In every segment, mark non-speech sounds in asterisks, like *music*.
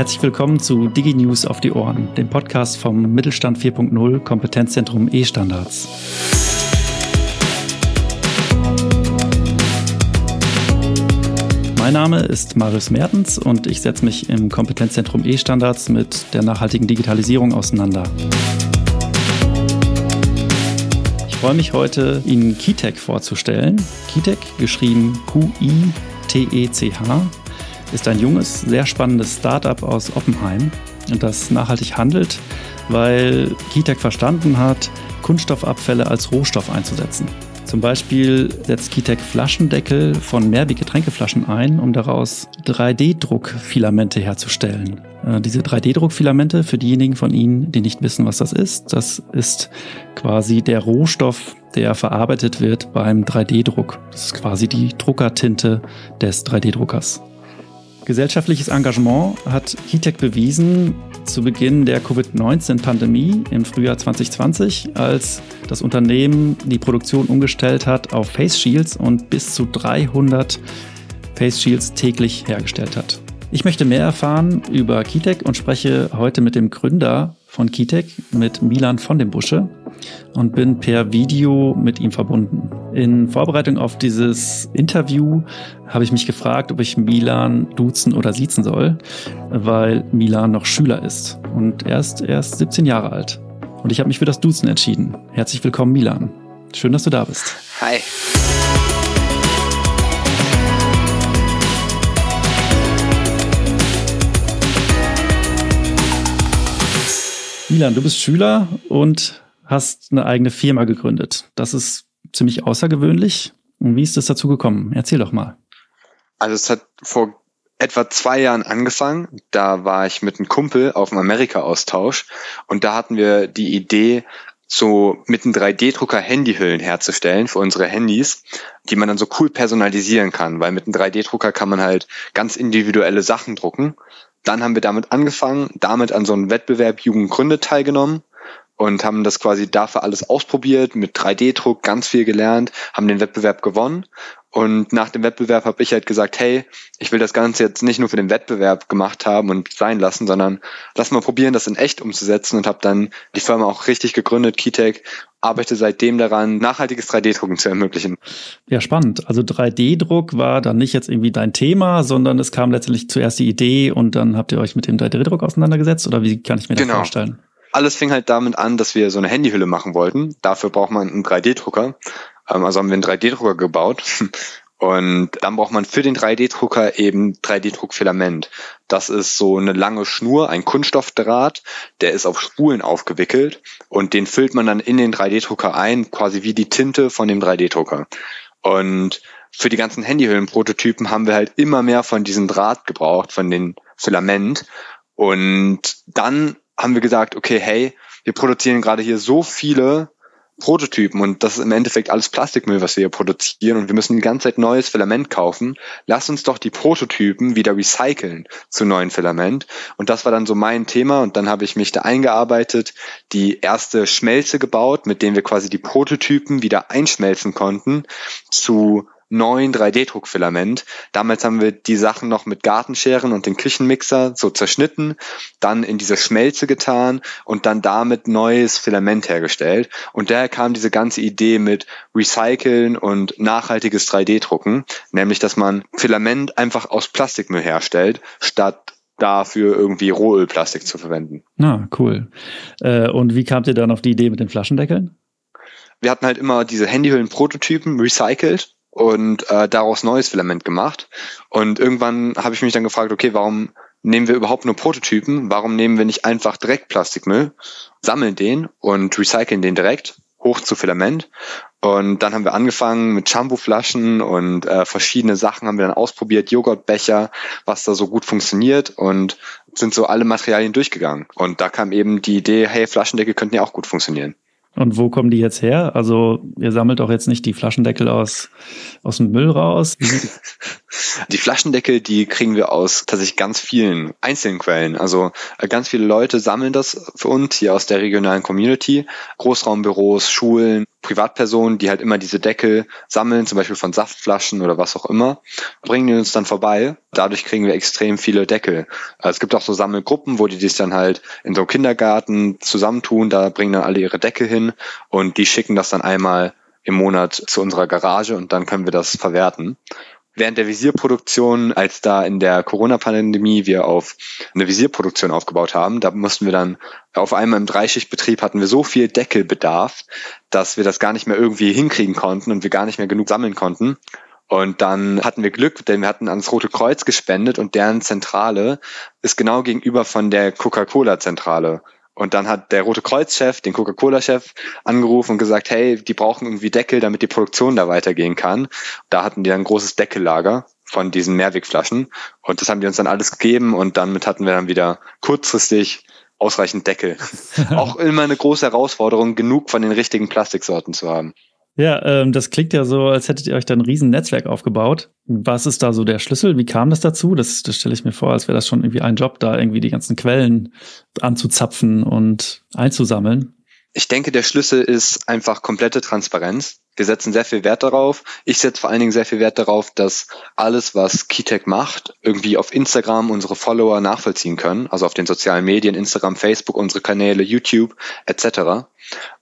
Herzlich willkommen zu DigiNews auf die Ohren, dem Podcast vom Mittelstand 4.0 Kompetenzzentrum E-Standards. Mein Name ist Marius Mertens und ich setze mich im Kompetenzzentrum E-Standards mit der nachhaltigen Digitalisierung auseinander. Ich freue mich heute, Ihnen Kitec vorzustellen. Kitec, geschrieben Q-I-T-E-C-H, ist ein junges, sehr spannendes Startup aus Oppenheim, das nachhaltig handelt, weil Kitec verstanden hat, Kunststoffabfälle als Rohstoff einzusetzen. Zum Beispiel setzt Kitec Flaschendeckel von Mehrweg-Getränkeflaschen ein, um daraus 3D-Druckfilamente herzustellen. Äh, diese 3D-Druckfilamente, für diejenigen von Ihnen, die nicht wissen, was das ist, das ist quasi der Rohstoff, der verarbeitet wird beim 3D-Druck. Das ist quasi die Druckertinte des 3D-Druckers. Gesellschaftliches Engagement hat HITEC bewiesen zu Beginn der Covid-19-Pandemie im Frühjahr 2020, als das Unternehmen die Produktion umgestellt hat auf Face Shields und bis zu 300 Face Shields täglich hergestellt hat. Ich möchte mehr erfahren über Kitec und spreche heute mit dem Gründer von Kitec, mit Milan von dem Busche und bin per Video mit ihm verbunden. In Vorbereitung auf dieses Interview habe ich mich gefragt, ob ich Milan duzen oder siezen soll, weil Milan noch Schüler ist und er ist erst 17 Jahre alt. Und ich habe mich für das Duzen entschieden. Herzlich willkommen, Milan. Schön, dass du da bist. Hi. Milan, du bist Schüler und hast eine eigene Firma gegründet. Das ist ziemlich außergewöhnlich. Und wie ist das dazu gekommen? Erzähl doch mal. Also es hat vor etwa zwei Jahren angefangen. Da war ich mit einem Kumpel auf einem Amerika-Austausch und da hatten wir die Idee, so mit einem 3D-Drucker Handyhüllen herzustellen für unsere Handys, die man dann so cool personalisieren kann, weil mit einem 3D-Drucker kann man halt ganz individuelle Sachen drucken. Dann haben wir damit angefangen, damit an so einem Wettbewerb Jugendgründe teilgenommen und haben das quasi dafür alles ausprobiert, mit 3D-Druck ganz viel gelernt, haben den Wettbewerb gewonnen. Und nach dem Wettbewerb habe ich halt gesagt, hey, ich will das Ganze jetzt nicht nur für den Wettbewerb gemacht haben und sein lassen, sondern lass mal probieren, das in echt umzusetzen und habe dann die Firma auch richtig gegründet, Keytech, arbeite seitdem daran, nachhaltiges 3D-Drucken zu ermöglichen. Ja, spannend. Also 3D-Druck war dann nicht jetzt irgendwie dein Thema, sondern es kam letztendlich zuerst die Idee und dann habt ihr euch mit dem 3D-Druck auseinandergesetzt oder wie kann ich mir das genau. vorstellen? Alles fing halt damit an, dass wir so eine Handyhülle machen wollten. Dafür braucht man einen 3D-Drucker. Ähm, also haben wir einen 3D-Drucker gebaut. *laughs* Und dann braucht man für den 3D-Drucker eben 3D-Druckfilament. Das ist so eine lange Schnur, ein Kunststoffdraht, der ist auf Spulen aufgewickelt und den füllt man dann in den 3D-Drucker ein, quasi wie die Tinte von dem 3D-Drucker. Und für die ganzen Handyhüllen-Prototypen haben wir halt immer mehr von diesem Draht gebraucht, von den Filament. Und dann haben wir gesagt, okay, hey, wir produzieren gerade hier so viele Prototypen und das ist im Endeffekt alles Plastikmüll, was wir hier produzieren und wir müssen die ganze Zeit neues Filament kaufen. Lass uns doch die Prototypen wieder recyceln zu neuen Filament. Und das war dann so mein Thema und dann habe ich mich da eingearbeitet, die erste Schmelze gebaut, mit dem wir quasi die Prototypen wieder einschmelzen konnten zu neuen 3D-Druckfilament. Damals haben wir die Sachen noch mit Gartenscheren und dem Küchenmixer so zerschnitten, dann in diese Schmelze getan und dann damit neues Filament hergestellt. Und daher kam diese ganze Idee mit Recyceln und nachhaltiges 3D-Drucken, nämlich dass man Filament einfach aus Plastikmüll herstellt, statt dafür irgendwie Rohölplastik zu verwenden. Na, ah, cool. Äh, und wie kamt ihr dann auf die Idee mit den Flaschendeckeln? Wir hatten halt immer diese Handyhüllen-Prototypen recycelt und äh, daraus neues Filament gemacht. Und irgendwann habe ich mich dann gefragt, okay, warum nehmen wir überhaupt nur Prototypen? Warum nehmen wir nicht einfach direkt Plastikmüll, sammeln den und recyceln den direkt hoch zu Filament? Und dann haben wir angefangen mit Shampoo-Flaschen und äh, verschiedene Sachen haben wir dann ausprobiert, Joghurtbecher, was da so gut funktioniert und sind so alle Materialien durchgegangen. Und da kam eben die Idee, hey, Flaschendecke könnten ja auch gut funktionieren. Und wo kommen die jetzt her? Also ihr sammelt doch jetzt nicht die Flaschendeckel aus, aus dem Müll raus. *laughs* Die Flaschendeckel, die kriegen wir aus tatsächlich ganz vielen einzelnen Quellen. Also äh, ganz viele Leute sammeln das für uns hier aus der regionalen Community. Großraumbüros, Schulen, Privatpersonen, die halt immer diese Deckel sammeln, zum Beispiel von Saftflaschen oder was auch immer, bringen die uns dann vorbei. Dadurch kriegen wir extrem viele Deckel. Also es gibt auch so Sammelgruppen, wo die das dann halt in so einem Kindergarten zusammentun, da bringen dann alle ihre Deckel hin und die schicken das dann einmal im Monat zu unserer Garage und dann können wir das verwerten während der Visierproduktion, als da in der Corona-Pandemie wir auf eine Visierproduktion aufgebaut haben, da mussten wir dann auf einmal im Dreischichtbetrieb hatten wir so viel Deckelbedarf, dass wir das gar nicht mehr irgendwie hinkriegen konnten und wir gar nicht mehr genug sammeln konnten. Und dann hatten wir Glück, denn wir hatten ans Rote Kreuz gespendet und deren Zentrale ist genau gegenüber von der Coca-Cola-Zentrale. Und dann hat der Rote Kreuz-Chef den Coca-Cola-Chef angerufen und gesagt, hey, die brauchen irgendwie Deckel, damit die Produktion da weitergehen kann. Da hatten die dann ein großes Deckellager von diesen Mehrwegflaschen. Und das haben die uns dann alles gegeben und damit hatten wir dann wieder kurzfristig ausreichend Deckel. *laughs* Auch immer eine große Herausforderung, genug von den richtigen Plastiksorten zu haben. Ja, ähm, das klingt ja so, als hättet ihr euch da ein riesen Netzwerk aufgebaut. Was ist da so der Schlüssel? Wie kam das dazu? Das, das stelle ich mir vor, als wäre das schon irgendwie ein Job, da irgendwie die ganzen Quellen anzuzapfen und einzusammeln. Ich denke, der Schlüssel ist einfach komplette Transparenz. Wir setzen sehr viel Wert darauf. Ich setze vor allen Dingen sehr viel Wert darauf, dass alles, was Keytech macht, irgendwie auf Instagram unsere Follower nachvollziehen können. Also auf den sozialen Medien, Instagram, Facebook, unsere Kanäle, YouTube etc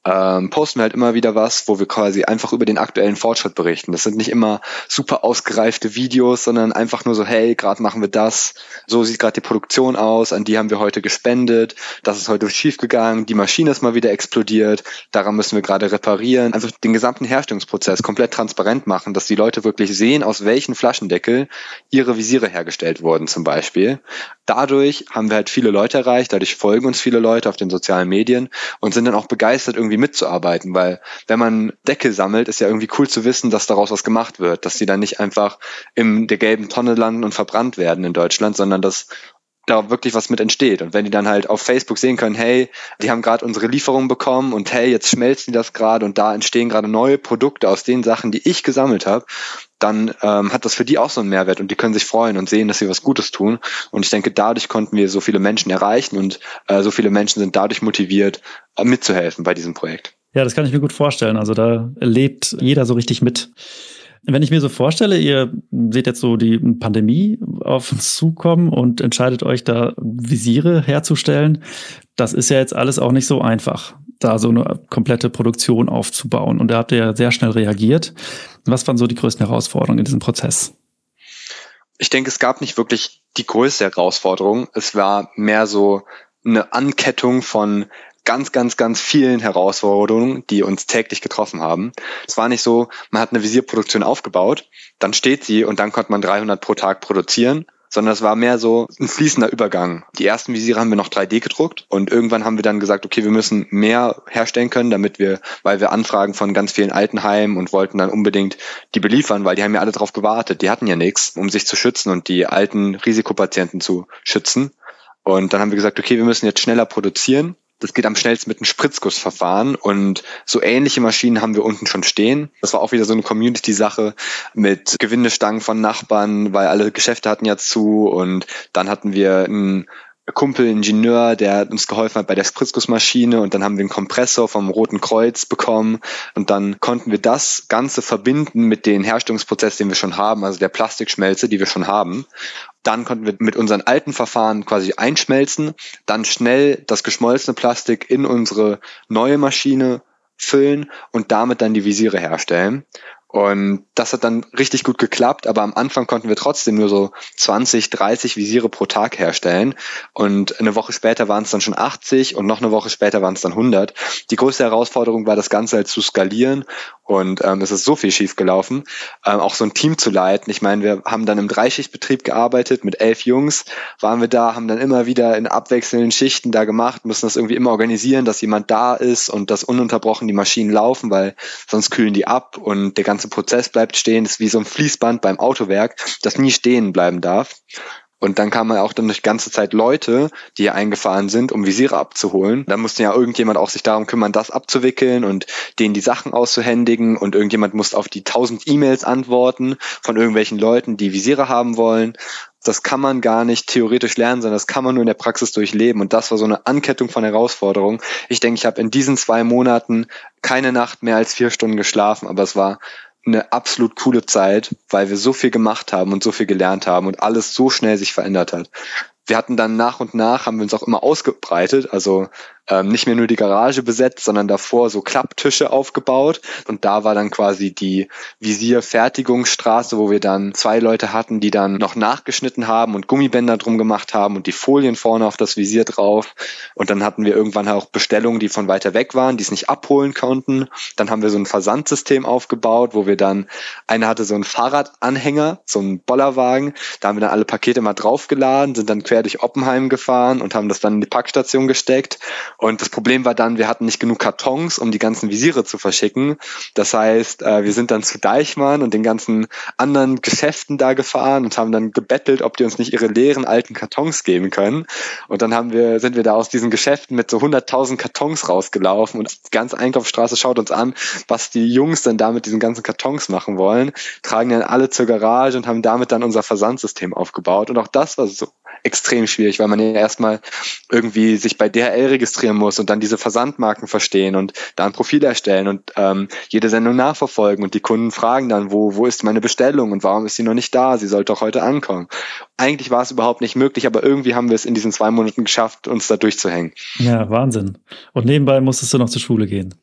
ähm, posten wir halt immer wieder was, wo wir quasi einfach über den aktuellen Fortschritt berichten. Das sind nicht immer super ausgereifte Videos, sondern einfach nur so, hey, gerade machen wir das, so sieht gerade die Produktion aus, an die haben wir heute gespendet, das ist heute schiefgegangen, die Maschine ist mal wieder explodiert, daran müssen wir gerade reparieren. Einfach den gesamten Herstellungsprozess komplett transparent machen, dass die Leute wirklich sehen, aus welchen Flaschendeckel ihre Visiere hergestellt wurden zum Beispiel. Dadurch haben wir halt viele Leute erreicht, dadurch folgen uns viele Leute auf den sozialen Medien und sind dann auch begeistert, irgendwie mitzuarbeiten, weil wenn man Deckel sammelt, ist ja irgendwie cool zu wissen, dass daraus was gemacht wird, dass die dann nicht einfach in der gelben Tonne landen und verbrannt werden in Deutschland, sondern dass da wirklich was mit entsteht. Und wenn die dann halt auf Facebook sehen können, hey, die haben gerade unsere Lieferung bekommen und hey, jetzt schmelzen die das gerade und da entstehen gerade neue Produkte aus den Sachen, die ich gesammelt habe, dann ähm, hat das für die auch so einen Mehrwert und die können sich freuen und sehen, dass sie was Gutes tun. Und ich denke, dadurch konnten wir so viele Menschen erreichen und äh, so viele Menschen sind dadurch motiviert, äh, mitzuhelfen bei diesem Projekt. Ja, das kann ich mir gut vorstellen. Also da lebt jeder so richtig mit. Wenn ich mir so vorstelle, ihr seht jetzt so die Pandemie auf uns zukommen und entscheidet euch da Visiere herzustellen, das ist ja jetzt alles auch nicht so einfach, da so eine komplette Produktion aufzubauen. Und da habt ihr ja sehr schnell reagiert. Was waren so die größten Herausforderungen in diesem Prozess? Ich denke, es gab nicht wirklich die größte Herausforderung. Es war mehr so eine Ankettung von ganz, ganz, ganz vielen Herausforderungen, die uns täglich getroffen haben. Es war nicht so, man hat eine Visierproduktion aufgebaut, dann steht sie und dann konnte man 300 pro Tag produzieren, sondern es war mehr so ein fließender Übergang. Die ersten Visiere haben wir noch 3D gedruckt und irgendwann haben wir dann gesagt, okay, wir müssen mehr herstellen können, damit wir, weil wir Anfragen von ganz vielen Altenheimen und wollten dann unbedingt die beliefern, weil die haben ja alle darauf gewartet, die hatten ja nichts, um sich zu schützen und die alten Risikopatienten zu schützen. Und dann haben wir gesagt, okay, wir müssen jetzt schneller produzieren das geht am schnellsten mit einem Spritzgussverfahren und so ähnliche Maschinen haben wir unten schon stehen. Das war auch wieder so eine Community-Sache mit Gewindestangen von Nachbarn, weil alle Geschäfte hatten ja zu und dann hatten wir einen Kumpel, Ingenieur, der uns geholfen hat bei der Spritzgussmaschine und dann haben wir einen Kompressor vom Roten Kreuz bekommen und dann konnten wir das Ganze verbinden mit den Herstellungsprozess, den wir schon haben, also der Plastikschmelze, die wir schon haben. Dann konnten wir mit unseren alten Verfahren quasi einschmelzen, dann schnell das geschmolzene Plastik in unsere neue Maschine füllen und damit dann die Visiere herstellen. Und das hat dann richtig gut geklappt, aber am Anfang konnten wir trotzdem nur so 20, 30 Visiere pro Tag herstellen. Und eine Woche später waren es dann schon 80 und noch eine Woche später waren es dann 100. Die größte Herausforderung war, das Ganze halt zu skalieren und ähm, es ist so viel schief gelaufen, ähm, auch so ein Team zu leiten. Ich meine, wir haben dann im Dreischichtbetrieb gearbeitet mit elf Jungs, waren wir da, haben dann immer wieder in abwechselnden Schichten da gemacht, müssen das irgendwie immer organisieren, dass jemand da ist und dass ununterbrochen die Maschinen laufen, weil sonst kühlen die ab und der ganze Prozess bleibt stehen. Das ist wie so ein Fließband beim Autowerk, das nie stehen bleiben darf. Und dann kamen auch dann durch ganze Zeit Leute, die hier eingefahren sind, um Visiere abzuholen. Da musste ja irgendjemand auch sich darum kümmern, das abzuwickeln und denen die Sachen auszuhändigen und irgendjemand musste auf die tausend E-Mails antworten von irgendwelchen Leuten, die Visiere haben wollen. das kann man gar nicht theoretisch lernen, sondern das kann man nur in der Praxis durchleben. Und das war so eine Ankettung von Herausforderungen. Ich denke, ich habe in diesen zwei Monaten keine Nacht mehr als vier Stunden geschlafen, aber es war eine absolut coole Zeit, weil wir so viel gemacht haben und so viel gelernt haben und alles so schnell sich verändert hat. Wir hatten dann nach und nach, haben wir uns auch immer ausgebreitet, also ähm, nicht mehr nur die Garage besetzt, sondern davor so Klapptische aufgebaut. Und da war dann quasi die Visierfertigungsstraße, wo wir dann zwei Leute hatten, die dann noch nachgeschnitten haben und Gummibänder drum gemacht haben und die Folien vorne auf das Visier drauf. Und dann hatten wir irgendwann auch Bestellungen, die von weiter weg waren, die es nicht abholen konnten. Dann haben wir so ein Versandsystem aufgebaut, wo wir dann, einer hatte so einen Fahrradanhänger, so einen Bollerwagen, da haben wir dann alle Pakete mal draufgeladen, sind dann quer durch Oppenheim gefahren und haben das dann in die Packstation gesteckt und das Problem war dann, wir hatten nicht genug Kartons, um die ganzen Visiere zu verschicken. Das heißt, äh, wir sind dann zu Deichmann und den ganzen anderen Geschäften da gefahren und haben dann gebettelt, ob die uns nicht ihre leeren alten Kartons geben können. Und dann haben wir, sind wir da aus diesen Geschäften mit so 100.000 Kartons rausgelaufen und die ganze Einkaufsstraße schaut uns an, was die Jungs denn da mit diesen ganzen Kartons machen wollen, tragen dann alle zur Garage und haben damit dann unser Versandsystem aufgebaut. Und auch das war so extrem schwierig, weil man ja erstmal irgendwie sich bei DHL registrieren muss und dann diese Versandmarken verstehen und da ein Profil erstellen und ähm, jede Sendung nachverfolgen und die Kunden fragen dann, wo, wo ist meine Bestellung und warum ist sie noch nicht da? Sie sollte doch heute ankommen. Eigentlich war es überhaupt nicht möglich, aber irgendwie haben wir es in diesen zwei Monaten geschafft, uns da durchzuhängen. Ja, Wahnsinn. Und nebenbei musstest du noch zur Schule gehen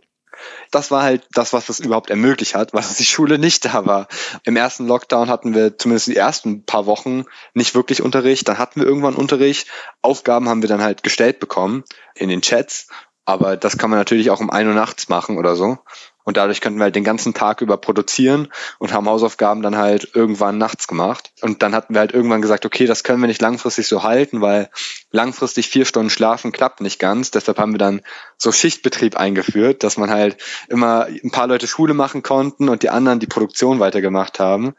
das war halt das, was das überhaupt ermöglicht hat, weil die Schule nicht da war. Im ersten Lockdown hatten wir zumindest die ersten paar Wochen nicht wirklich Unterricht. Dann hatten wir irgendwann Unterricht. Aufgaben haben wir dann halt gestellt bekommen in den Chats. Aber das kann man natürlich auch um ein Uhr nachts machen oder so. Und dadurch könnten wir halt den ganzen Tag über produzieren und haben Hausaufgaben dann halt irgendwann nachts gemacht. Und dann hatten wir halt irgendwann gesagt, okay, das können wir nicht langfristig so halten, weil langfristig vier Stunden schlafen klappt nicht ganz. Deshalb haben wir dann so Schichtbetrieb eingeführt, dass man halt immer ein paar Leute Schule machen konnten und die anderen die Produktion weitergemacht haben.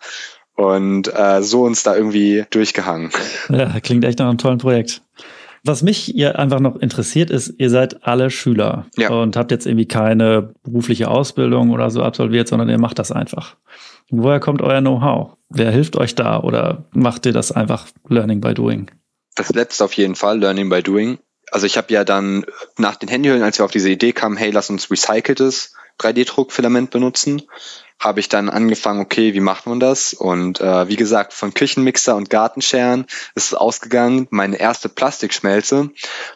Und äh, so uns da irgendwie durchgehangen. Ja, klingt echt nach einem tollen Projekt. Was mich hier einfach noch interessiert ist, ihr seid alle Schüler ja. und habt jetzt irgendwie keine berufliche Ausbildung oder so absolviert, sondern ihr macht das einfach. Woher kommt euer Know-how? Wer hilft euch da oder macht ihr das einfach Learning by Doing? Das letzte auf jeden Fall, Learning by Doing. Also ich habe ja dann nach den Handyhüllen, als wir auf diese Idee kamen, hey, lass uns recyceltes 3D-Druckfilament benutzen, habe ich dann angefangen, okay, wie macht man das? Und äh, wie gesagt, von Küchenmixer und Gartenscheren ist es ausgegangen. Meine erste Plastikschmelze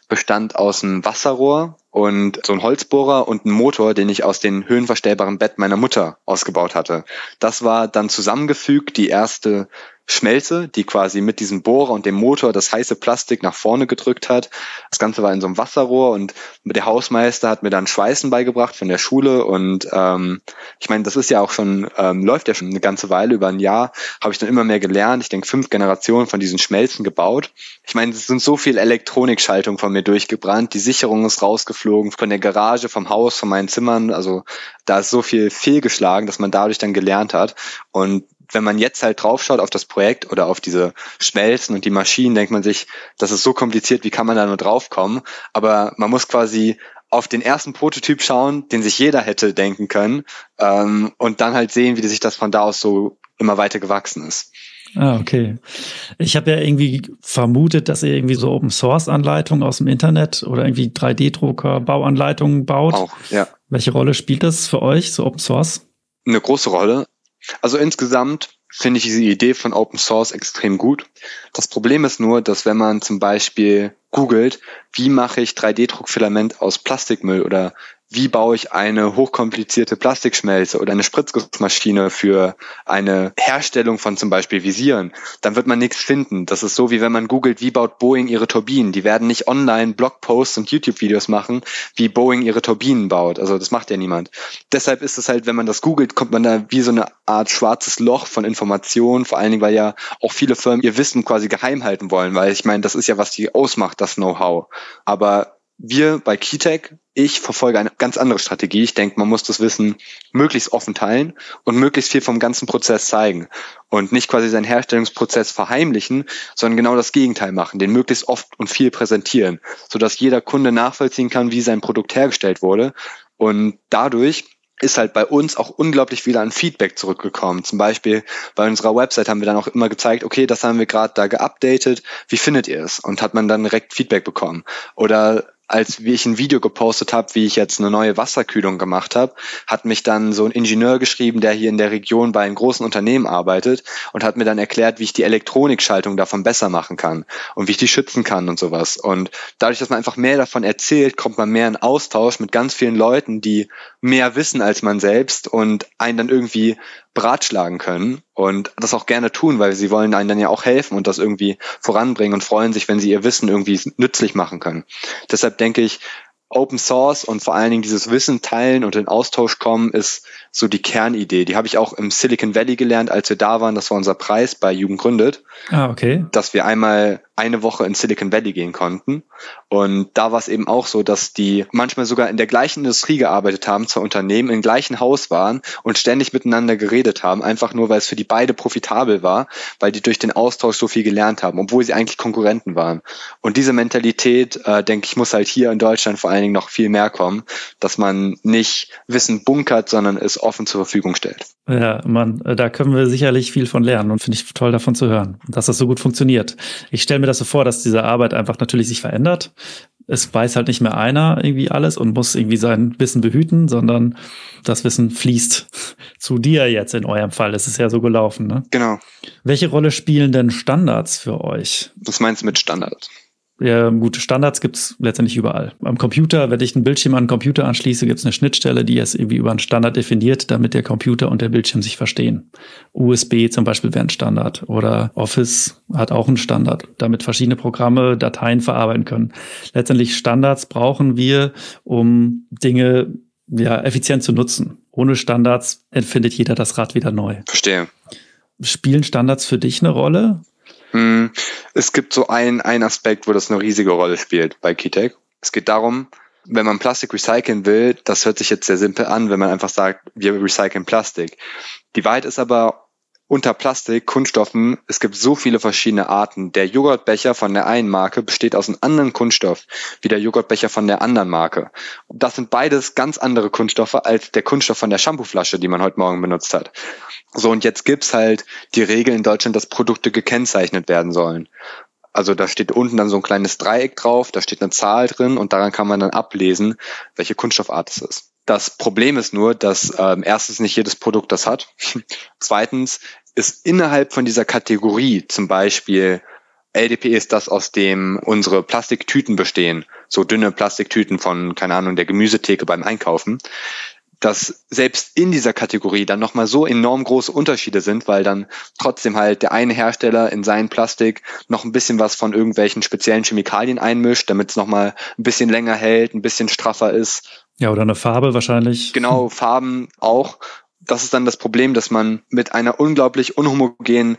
bestand aus einem Wasserrohr und so ein Holzbohrer und ein Motor, den ich aus den höhenverstellbaren Bett meiner Mutter ausgebaut hatte. Das war dann zusammengefügt die erste Schmelze, die quasi mit diesem Bohrer und dem Motor das heiße Plastik nach vorne gedrückt hat. Das Ganze war in so einem Wasserrohr und der Hausmeister hat mir dann Schweißen beigebracht von der Schule und ähm, ich meine, das ist ja auch schon, ähm, läuft ja schon eine ganze Weile, über ein Jahr habe ich dann immer mehr gelernt. Ich denke, fünf Generationen von diesen Schmelzen gebaut. Ich meine, es sind so viel Elektronikschaltung von mir durchgebrannt, die Sicherung ist rausgeflogen von der Garage, vom Haus, von meinen Zimmern, also da ist so viel fehlgeschlagen, dass man dadurch dann gelernt hat und wenn man jetzt halt draufschaut auf das Projekt oder auf diese Schmelzen und die Maschinen, denkt man sich, das ist so kompliziert, wie kann man da nur draufkommen? Aber man muss quasi auf den ersten Prototyp schauen, den sich jeder hätte denken können, ähm, und dann halt sehen, wie sich das von da aus so immer weiter gewachsen ist. Ah, okay. Ich habe ja irgendwie vermutet, dass ihr irgendwie so Open Source Anleitungen aus dem Internet oder irgendwie 3D-Drucker, Bauanleitungen baut. Auch, ja. Welche Rolle spielt das für euch, so Open Source? Eine große Rolle. Also insgesamt finde ich diese Idee von Open Source extrem gut. Das Problem ist nur, dass wenn man zum Beispiel googelt, wie mache ich 3D-Druckfilament aus Plastikmüll oder wie baue ich eine hochkomplizierte Plastikschmelze oder eine Spritzgussmaschine für eine Herstellung von zum Beispiel Visieren, dann wird man nichts finden. Das ist so, wie wenn man googelt, wie baut Boeing ihre Turbinen. Die werden nicht online Blogposts und YouTube-Videos machen, wie Boeing ihre Turbinen baut. Also das macht ja niemand. Deshalb ist es halt, wenn man das googelt, kommt man da wie so eine Art schwarzes Loch von Informationen, vor allen Dingen, weil ja auch viele Firmen ihr Wissen quasi geheim halten wollen, weil ich meine, das ist ja, was die ausmacht, das Know-how. Aber wir bei Keytech, ich verfolge eine ganz andere Strategie. Ich denke, man muss das Wissen möglichst offen teilen und möglichst viel vom ganzen Prozess zeigen und nicht quasi seinen Herstellungsprozess verheimlichen, sondern genau das Gegenteil machen, den möglichst oft und viel präsentieren, sodass jeder Kunde nachvollziehen kann, wie sein Produkt hergestellt wurde und dadurch ist halt bei uns auch unglaublich viel an Feedback zurückgekommen. Zum Beispiel bei unserer Website haben wir dann auch immer gezeigt, okay, das haben wir gerade da geupdatet, wie findet ihr es? Und hat man dann direkt Feedback bekommen. Oder als wie ich ein Video gepostet habe, wie ich jetzt eine neue Wasserkühlung gemacht habe, hat mich dann so ein Ingenieur geschrieben, der hier in der Region bei einem großen Unternehmen arbeitet und hat mir dann erklärt, wie ich die Elektronikschaltung davon besser machen kann und wie ich die schützen kann und sowas. Und dadurch, dass man einfach mehr davon erzählt, kommt man mehr in Austausch mit ganz vielen Leuten, die mehr wissen als man selbst und einen dann irgendwie beratschlagen können und das auch gerne tun, weil sie wollen einen dann ja auch helfen und das irgendwie voranbringen und freuen sich, wenn sie ihr Wissen irgendwie nützlich machen können. Deshalb denke ich, Open Source und vor allen Dingen dieses Wissen teilen und in Austausch kommen, ist so die Kernidee. Die habe ich auch im Silicon Valley gelernt, als wir da waren. Das war unser Preis bei Jugend gründet. Ah, okay. Dass wir einmal eine Woche in Silicon Valley gehen konnten. Und da war es eben auch so, dass die manchmal sogar in der gleichen Industrie gearbeitet haben, zwei Unternehmen im gleichen Haus waren und ständig miteinander geredet haben, einfach nur, weil es für die beide profitabel war, weil die durch den Austausch so viel gelernt haben, obwohl sie eigentlich Konkurrenten waren. Und diese Mentalität, äh, denke ich, muss halt hier in Deutschland vor allen Dingen noch viel mehr kommen, dass man nicht Wissen bunkert, sondern es offen zur Verfügung stellt. Ja, man, äh, da können wir sicherlich viel von lernen und finde ich toll davon zu hören, dass das so gut funktioniert. Ich stelle mir das so vor, dass diese Arbeit einfach natürlich sich verändert. Es weiß halt nicht mehr einer irgendwie alles und muss irgendwie sein Wissen behüten, sondern das Wissen fließt *laughs* zu dir jetzt in eurem Fall. Es ist ja so gelaufen, ne? Genau. Welche Rolle spielen denn Standards für euch? Was meinst du mit Standards? Ja, gute Standards gibt's letztendlich überall. Am Computer, wenn ich einen Bildschirm an den Computer anschließe, gibt's eine Schnittstelle, die es irgendwie über einen Standard definiert, damit der Computer und der Bildschirm sich verstehen. USB zum Beispiel wäre ein Standard oder Office hat auch einen Standard, damit verschiedene Programme Dateien verarbeiten können. Letztendlich Standards brauchen wir, um Dinge ja, effizient zu nutzen. Ohne Standards empfindet jeder das Rad wieder neu. Verstehe. Spielen Standards für dich eine Rolle? Hm, es gibt so einen, einen Aspekt, wo das eine riesige Rolle spielt bei Keytech. Es geht darum, wenn man Plastik recyceln will, das hört sich jetzt sehr simpel an, wenn man einfach sagt, wir recyceln Plastik. Die Wahrheit ist aber, unter Plastik, Kunststoffen, es gibt so viele verschiedene Arten. Der Joghurtbecher von der einen Marke besteht aus einem anderen Kunststoff, wie der Joghurtbecher von der anderen Marke. Das sind beides ganz andere Kunststoffe als der Kunststoff von der Shampooflasche, die man heute Morgen benutzt hat. So, und jetzt gibt's halt die Regel in Deutschland, dass Produkte gekennzeichnet werden sollen. Also da steht unten dann so ein kleines Dreieck drauf, da steht eine Zahl drin und daran kann man dann ablesen, welche Kunststoffart es ist. Das Problem ist nur, dass ähm, erstens nicht jedes Produkt das hat. *laughs* Zweitens ist innerhalb von dieser Kategorie zum Beispiel LDP ist das, aus dem unsere Plastiktüten bestehen, so dünne Plastiktüten von, keine Ahnung, der Gemüsetheke beim Einkaufen, dass selbst in dieser Kategorie dann nochmal so enorm große Unterschiede sind, weil dann trotzdem halt der eine Hersteller in seinen Plastik noch ein bisschen was von irgendwelchen speziellen Chemikalien einmischt, damit es nochmal ein bisschen länger hält, ein bisschen straffer ist. Ja, oder eine Farbe wahrscheinlich. Genau, *laughs* Farben auch das ist dann das Problem, dass man mit einer unglaublich unhomogenen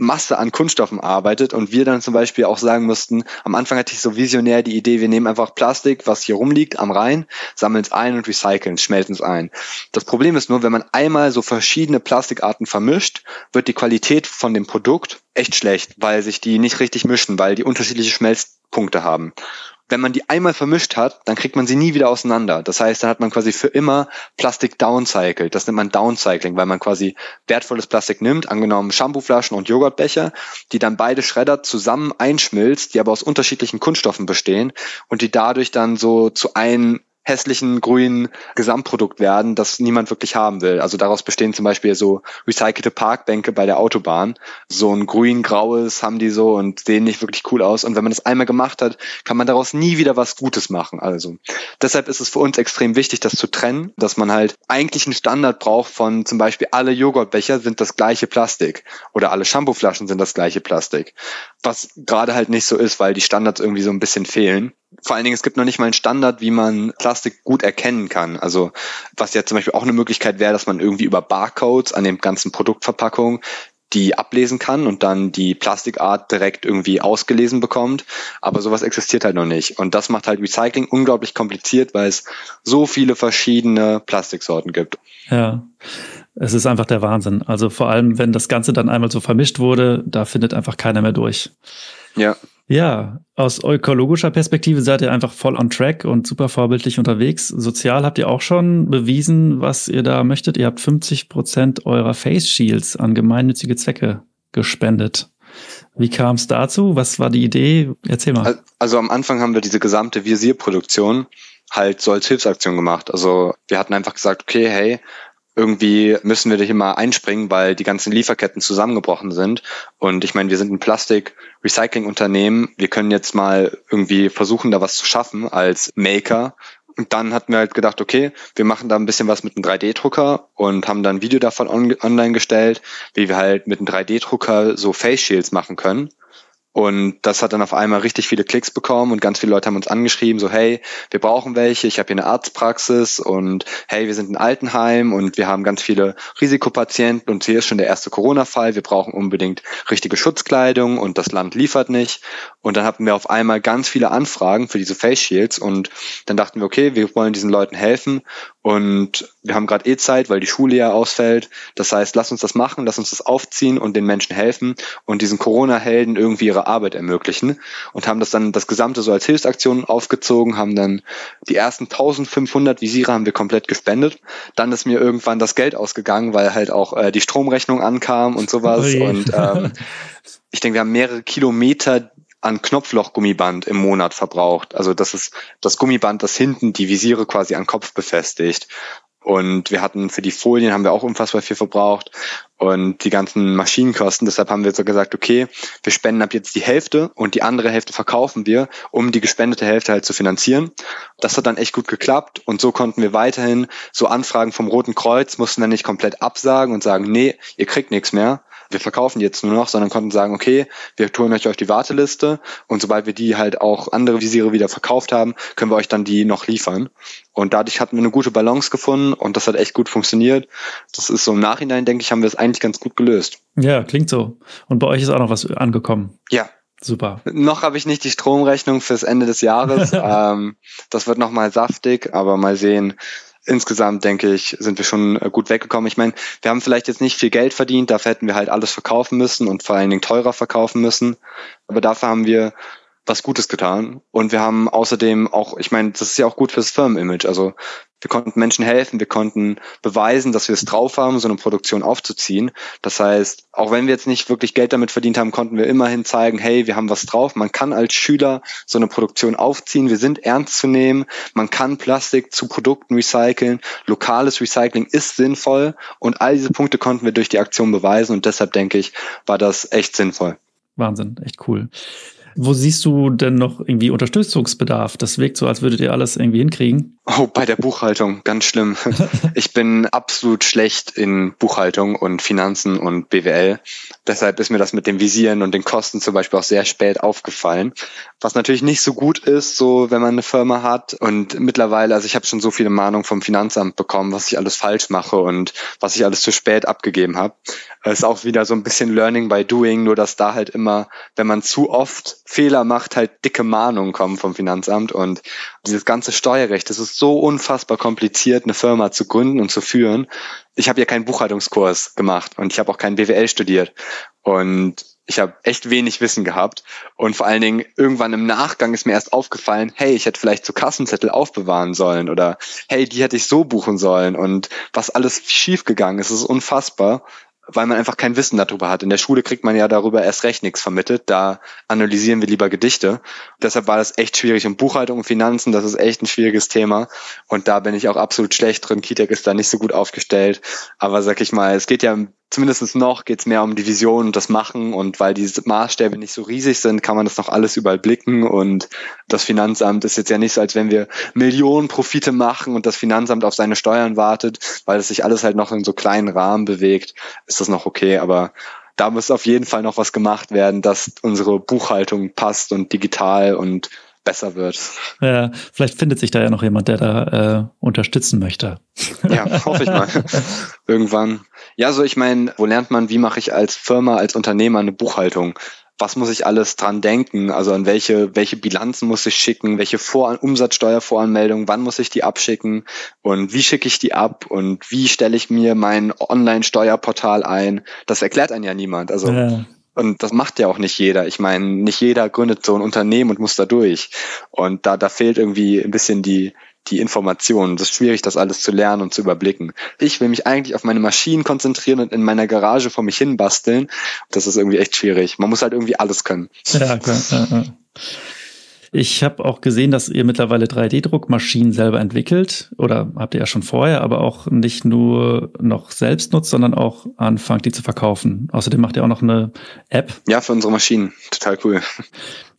Masse an Kunststoffen arbeitet und wir dann zum Beispiel auch sagen mussten, am Anfang hatte ich so visionär die Idee, wir nehmen einfach Plastik, was hier rumliegt am Rhein, sammeln es ein und recyceln schmelzen es ein. Das Problem ist nur, wenn man einmal so verschiedene Plastikarten vermischt, wird die Qualität von dem Produkt echt schlecht, weil sich die nicht richtig mischen, weil die unterschiedliche Schmelzpunkte haben wenn man die einmal vermischt hat, dann kriegt man sie nie wieder auseinander. Das heißt, dann hat man quasi für immer Plastik downcycled. Das nennt man Downcycling, weil man quasi wertvolles Plastik nimmt, angenommen Shampooflaschen und Joghurtbecher, die dann beide schreddert zusammen einschmilzt, die aber aus unterschiedlichen Kunststoffen bestehen und die dadurch dann so zu einem hässlichen grünen Gesamtprodukt werden, das niemand wirklich haben will. Also daraus bestehen zum Beispiel so recycelte Parkbänke bei der Autobahn. So ein grün-graues haben die so und sehen nicht wirklich cool aus. Und wenn man das einmal gemacht hat, kann man daraus nie wieder was Gutes machen. Also deshalb ist es für uns extrem wichtig, das zu trennen, dass man halt eigentlich einen Standard braucht von zum Beispiel alle Joghurtbecher sind das gleiche Plastik oder alle Shampooflaschen sind das gleiche Plastik. Was gerade halt nicht so ist, weil die Standards irgendwie so ein bisschen fehlen vor allen Dingen, es gibt noch nicht mal einen Standard, wie man Plastik gut erkennen kann. Also was ja zum Beispiel auch eine Möglichkeit wäre, dass man irgendwie über Barcodes an den ganzen Produktverpackungen die ablesen kann und dann die Plastikart direkt irgendwie ausgelesen bekommt. Aber sowas existiert halt noch nicht. Und das macht halt Recycling unglaublich kompliziert, weil es so viele verschiedene Plastiksorten gibt. Ja, es ist einfach der Wahnsinn. Also vor allem, wenn das Ganze dann einmal so vermischt wurde, da findet einfach keiner mehr durch. Ja. Ja, aus ökologischer Perspektive seid ihr einfach voll on track und super vorbildlich unterwegs. Sozial habt ihr auch schon bewiesen, was ihr da möchtet. Ihr habt 50 Prozent eurer Face Shields an gemeinnützige Zwecke gespendet. Wie kam es dazu? Was war die Idee? Erzähl mal. Also am Anfang haben wir diese gesamte Visierproduktion halt so als Hilfsaktion gemacht. Also wir hatten einfach gesagt, okay, hey, irgendwie müssen wir hier mal einspringen, weil die ganzen Lieferketten zusammengebrochen sind. Und ich meine, wir sind ein Plastik-Recycling-Unternehmen. Wir können jetzt mal irgendwie versuchen, da was zu schaffen als Maker. Und dann hatten wir halt gedacht, okay, wir machen da ein bisschen was mit einem 3D-Drucker und haben dann ein Video davon on online gestellt, wie wir halt mit einem 3D-Drucker so Face Shields machen können. Und das hat dann auf einmal richtig viele Klicks bekommen und ganz viele Leute haben uns angeschrieben, so hey, wir brauchen welche, ich habe hier eine Arztpraxis und hey, wir sind ein Altenheim und wir haben ganz viele Risikopatienten und hier ist schon der erste Corona-Fall, wir brauchen unbedingt richtige Schutzkleidung und das Land liefert nicht. Und dann hatten wir auf einmal ganz viele Anfragen für diese Face Shields und dann dachten wir, okay, wir wollen diesen Leuten helfen und wir haben gerade eh Zeit, weil die Schule ja ausfällt. Das heißt, lass uns das machen, lass uns das aufziehen und den Menschen helfen und diesen Corona-Helden irgendwie ihre Arbeit ermöglichen. Und haben das dann das Gesamte so als Hilfsaktion aufgezogen, haben dann die ersten 1500 Visiere haben wir komplett gespendet. Dann ist mir irgendwann das Geld ausgegangen, weil halt auch äh, die Stromrechnung ankam und sowas. Oh und ähm, *laughs* ich denke, wir haben mehrere Kilometer an Knopflochgummiband im Monat verbraucht. Also das ist das Gummiband, das hinten die Visiere quasi an Kopf befestigt. Und wir hatten für die Folien haben wir auch unfassbar viel verbraucht und die ganzen Maschinenkosten. Deshalb haben wir so gesagt, okay, wir spenden ab jetzt die Hälfte und die andere Hälfte verkaufen wir, um die gespendete Hälfte halt zu finanzieren. Das hat dann echt gut geklappt und so konnten wir weiterhin so Anfragen vom Roten Kreuz, mussten dann nicht komplett absagen und sagen, nee, ihr kriegt nichts mehr, wir verkaufen jetzt nur noch, sondern konnten sagen, okay, wir tun euch auf die Warteliste und sobald wir die halt auch andere Visiere wieder verkauft haben, können wir euch dann die noch liefern. Und dadurch hatten wir eine gute Balance gefunden und das hat echt gut funktioniert. Das ist so im Nachhinein, denke ich, haben wir es eigentlich ganz gut gelöst. Ja, klingt so. Und bei euch ist auch noch was angekommen. Ja, Super. Noch habe ich nicht die Stromrechnung fürs Ende des Jahres. *laughs* ähm, das wird nochmal saftig, aber mal sehen, insgesamt denke ich, sind wir schon äh, gut weggekommen. Ich meine, wir haben vielleicht jetzt nicht viel Geld verdient, dafür hätten wir halt alles verkaufen müssen und vor allen Dingen teurer verkaufen müssen. Aber dafür haben wir was Gutes getan. Und wir haben außerdem auch, ich meine, das ist ja auch gut fürs Firmenimage. Also wir konnten Menschen helfen, wir konnten beweisen, dass wir es drauf haben, so eine Produktion aufzuziehen. Das heißt, auch wenn wir jetzt nicht wirklich Geld damit verdient haben, konnten wir immerhin zeigen, hey, wir haben was drauf. Man kann als Schüler so eine Produktion aufziehen. Wir sind ernst zu nehmen. Man kann Plastik zu Produkten recyceln. Lokales Recycling ist sinnvoll. Und all diese Punkte konnten wir durch die Aktion beweisen. Und deshalb denke ich, war das echt sinnvoll. Wahnsinn, echt cool. Wo siehst du denn noch irgendwie Unterstützungsbedarf? Das wirkt so, als würdet ihr alles irgendwie hinkriegen. Oh, bei der Buchhaltung, ganz schlimm. *laughs* ich bin absolut schlecht in Buchhaltung und Finanzen und BWL. Deshalb ist mir das mit dem Visieren und den Kosten zum Beispiel auch sehr spät aufgefallen. Was natürlich nicht so gut ist, so wenn man eine Firma hat. Und mittlerweile, also ich habe schon so viele Mahnungen vom Finanzamt bekommen, was ich alles falsch mache und was ich alles zu spät abgegeben habe. Es ist auch wieder so ein bisschen Learning by Doing, nur dass da halt immer, wenn man zu oft Fehler macht, halt dicke Mahnungen kommen vom Finanzamt. Und dieses ganze Steuerrecht, das ist so unfassbar kompliziert, eine Firma zu gründen und zu führen. Ich habe ja keinen Buchhaltungskurs gemacht und ich habe auch keinen BWL studiert. Und ich habe echt wenig Wissen gehabt und vor allen Dingen irgendwann im Nachgang ist mir erst aufgefallen, hey, ich hätte vielleicht so Kassenzettel aufbewahren sollen oder hey, die hätte ich so buchen sollen und was alles schiefgegangen ist, ist unfassbar weil man einfach kein Wissen darüber hat. In der Schule kriegt man ja darüber erst recht nichts vermittelt. Da analysieren wir lieber Gedichte. Deshalb war das echt schwierig. Und Buchhaltung und Finanzen, das ist echt ein schwieriges Thema. Und da bin ich auch absolut schlecht drin. Kitek ist da nicht so gut aufgestellt. Aber sag ich mal, es geht ja zumindest noch geht es mehr um die Vision und das Machen. Und weil diese Maßstäbe nicht so riesig sind, kann man das noch alles überall blicken. Und das Finanzamt ist jetzt ja nicht so, als wenn wir Millionen Profite machen und das Finanzamt auf seine Steuern wartet, weil es sich alles halt noch in so kleinen Rahmen bewegt, ist das noch okay, aber da muss auf jeden Fall noch was gemacht werden, dass unsere Buchhaltung passt und digital und besser wird. Ja, vielleicht findet sich da ja noch jemand, der da äh, unterstützen möchte. Ja, hoffe ich mal. *laughs* Irgendwann. Ja, so ich meine, wo lernt man, wie mache ich als Firma, als Unternehmer eine Buchhaltung? Was muss ich alles dran denken? Also an welche, welche Bilanzen muss ich schicken? Welche Vor Umsatzsteuervoranmeldungen? Wann muss ich die abschicken? Und wie schicke ich die ab? Und wie stelle ich mir mein Online-Steuerportal ein? Das erklärt einen ja niemand. Also ja Und das macht ja auch nicht jeder. Ich meine, nicht jeder gründet so ein Unternehmen und muss da durch. Und da, da fehlt irgendwie ein bisschen die, die Informationen. Das ist schwierig, das alles zu lernen und zu überblicken. Ich will mich eigentlich auf meine Maschinen konzentrieren und in meiner Garage vor mich hin basteln. Das ist irgendwie echt schwierig. Man muss halt irgendwie alles können. Ja, klar. Ja, ja. Ich habe auch gesehen, dass ihr mittlerweile 3D-Druckmaschinen selber entwickelt oder habt ihr ja schon vorher, aber auch nicht nur noch selbst nutzt, sondern auch anfangt, die zu verkaufen. Außerdem macht ihr auch noch eine App. Ja, für unsere Maschinen. Total cool.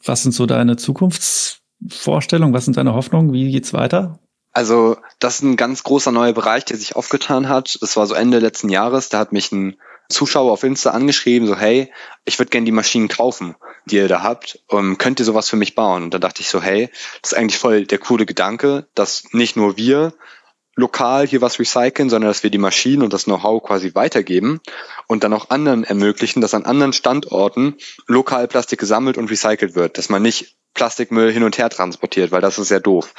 Was sind so deine Zukunftsvorstellungen? Was sind deine Hoffnungen? Wie geht's weiter? Also, das ist ein ganz großer neuer Bereich, der sich aufgetan hat. Das war so Ende letzten Jahres. Da hat mich ein Zuschauer auf Insta angeschrieben, so, hey, ich würde gerne die Maschinen kaufen, die ihr da habt. Um, könnt ihr sowas für mich bauen? Und da dachte ich so, hey, das ist eigentlich voll der coole Gedanke, dass nicht nur wir lokal hier was recyceln, sondern dass wir die Maschinen und das Know-how quasi weitergeben und dann auch anderen ermöglichen, dass an anderen Standorten lokal Plastik gesammelt und recycelt wird, dass man nicht Plastikmüll hin und her transportiert, weil das ist ja doof.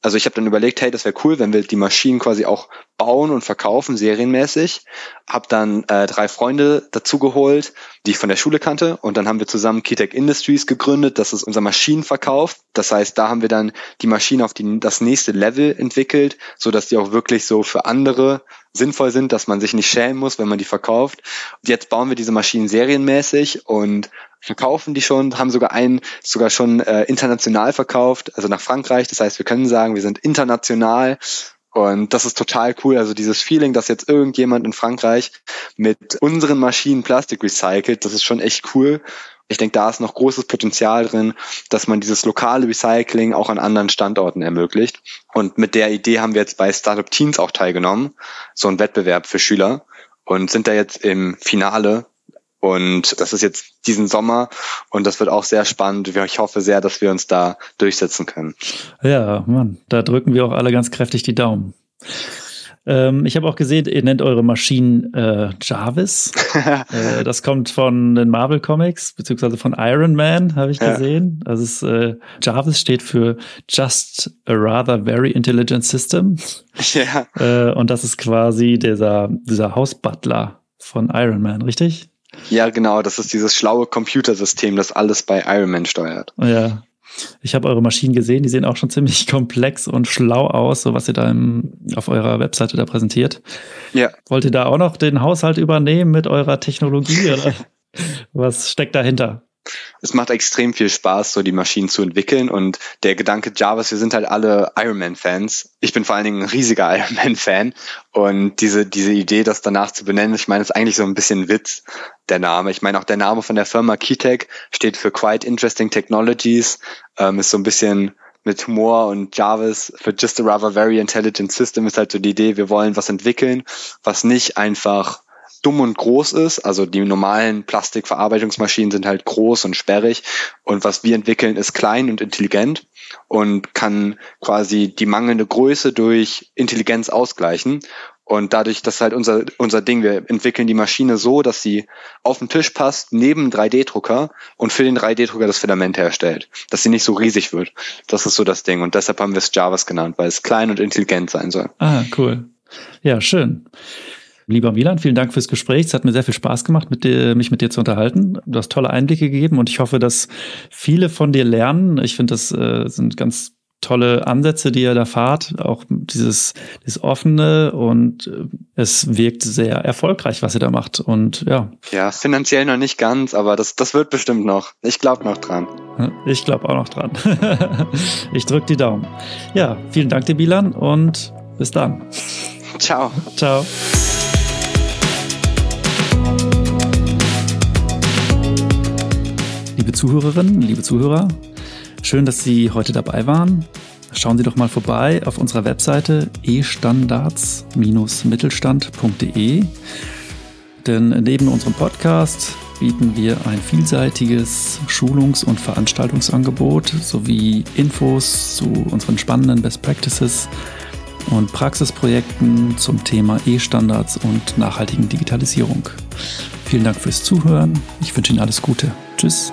Also ich habe dann überlegt, hey, das wäre cool, wenn wir die Maschinen quasi auch bauen und verkaufen, serienmäßig. Hab dann äh, drei Freunde dazu geholt, die ich von der Schule kannte. Und dann haben wir zusammen Keytech Industries gegründet. Das ist unser Maschinenverkauf. Das heißt, da haben wir dann die Maschinen auf die, das nächste Level entwickelt, so dass die auch wirklich so für andere sinnvoll sind, dass man sich nicht schämen muss, wenn man die verkauft. Und jetzt bauen wir diese Maschinen serienmäßig und verkaufen die schon, haben sogar einen sogar schon äh, international verkauft, also nach Frankreich. Das heißt, wir können sagen, wir sind international und das ist total cool. Also dieses Feeling, dass jetzt irgendjemand in Frankreich mit unseren Maschinen Plastik recycelt, das ist schon echt cool. Ich denke, da ist noch großes Potenzial drin, dass man dieses lokale Recycling auch an anderen Standorten ermöglicht. Und mit der Idee haben wir jetzt bei Startup Teens auch teilgenommen, so ein Wettbewerb für Schüler und sind da jetzt im Finale und das ist jetzt diesen Sommer und das wird auch sehr spannend. Ich hoffe sehr, dass wir uns da durchsetzen können. Ja, Mann, da drücken wir auch alle ganz kräftig die Daumen. Ähm, ich habe auch gesehen, ihr nennt eure Maschinen äh, Jarvis. *laughs* äh, das kommt von den Marvel Comics, beziehungsweise von Iron Man, habe ich ja. gesehen. Also es, äh, Jarvis steht für Just a Rather Very Intelligent System. Ja. Äh, und das ist quasi dieser, dieser Hausbutler von Iron Man, richtig? Ja, genau, das ist dieses schlaue Computersystem, das alles bei Iron Man steuert. Ja. Ich habe eure Maschinen gesehen, die sehen auch schon ziemlich *laughs* komplex und schlau aus, so was ihr da im, auf eurer Webseite da präsentiert. Ja. Wollt ihr da auch noch den Haushalt übernehmen mit eurer Technologie oder *laughs* was steckt dahinter? Es macht extrem viel Spaß, so die Maschinen zu entwickeln. Und der Gedanke Javas, wir sind halt alle Ironman-Fans. Ich bin vor allen Dingen ein riesiger *laughs* Ironman-Fan. Und diese, diese Idee, das danach zu benennen, ich meine, ist eigentlich so ein bisschen Witz, der Name. Ich meine, auch der Name von der Firma Keytech steht für Quite Interesting Technologies, ähm, ist so ein bisschen mit Humor und Jarvis für Just a Rather Very Intelligent System ist halt so die Idee, wir wollen was entwickeln, was nicht einfach dumm und groß ist. Also die normalen Plastikverarbeitungsmaschinen sind halt groß und sperrig. Und was wir entwickeln, ist klein und intelligent und kann quasi die mangelnde Größe durch Intelligenz ausgleichen. Und dadurch, das ist halt unser, unser Ding. Wir entwickeln die Maschine so, dass sie auf den Tisch passt, neben 3D-Drucker und für den 3D-Drucker das Filament herstellt. Dass sie nicht so riesig wird. Das ist so das Ding. Und deshalb haben wir es Javas genannt, weil es klein und intelligent sein soll. Ah, cool. Ja, schön. Lieber Milan, vielen Dank fürs Gespräch. Es hat mir sehr viel Spaß gemacht, mit dir, mich mit dir zu unterhalten. Du hast tolle Einblicke gegeben und ich hoffe, dass viele von dir lernen. Ich finde, das äh, sind ganz tolle Ansätze, die ihr da fahrt, auch dieses, dieses offene und äh, es wirkt sehr erfolgreich, was ihr da macht und ja. Ja, finanziell noch nicht ganz, aber das, das wird bestimmt noch. Ich glaube noch dran. Ich glaube auch noch dran. *laughs* ich drücke die Daumen. Ja, vielen Dank dir, Bilan und bis dann. Ciao. Ciao. Liebe Zuhörerinnen, liebe Zuhörer, schön, dass Sie heute dabei waren. Schauen Sie doch mal vorbei auf unserer Webseite e-standards-mittelstand.de. Denn neben unserem Podcast bieten wir ein vielseitiges Schulungs- und Veranstaltungsangebot sowie Infos zu unseren spannenden Best Practices und Praxisprojekten zum Thema E-Standards und nachhaltigen Digitalisierung. Vielen Dank fürs Zuhören. Ich wünsche Ihnen alles Gute. Tschüss.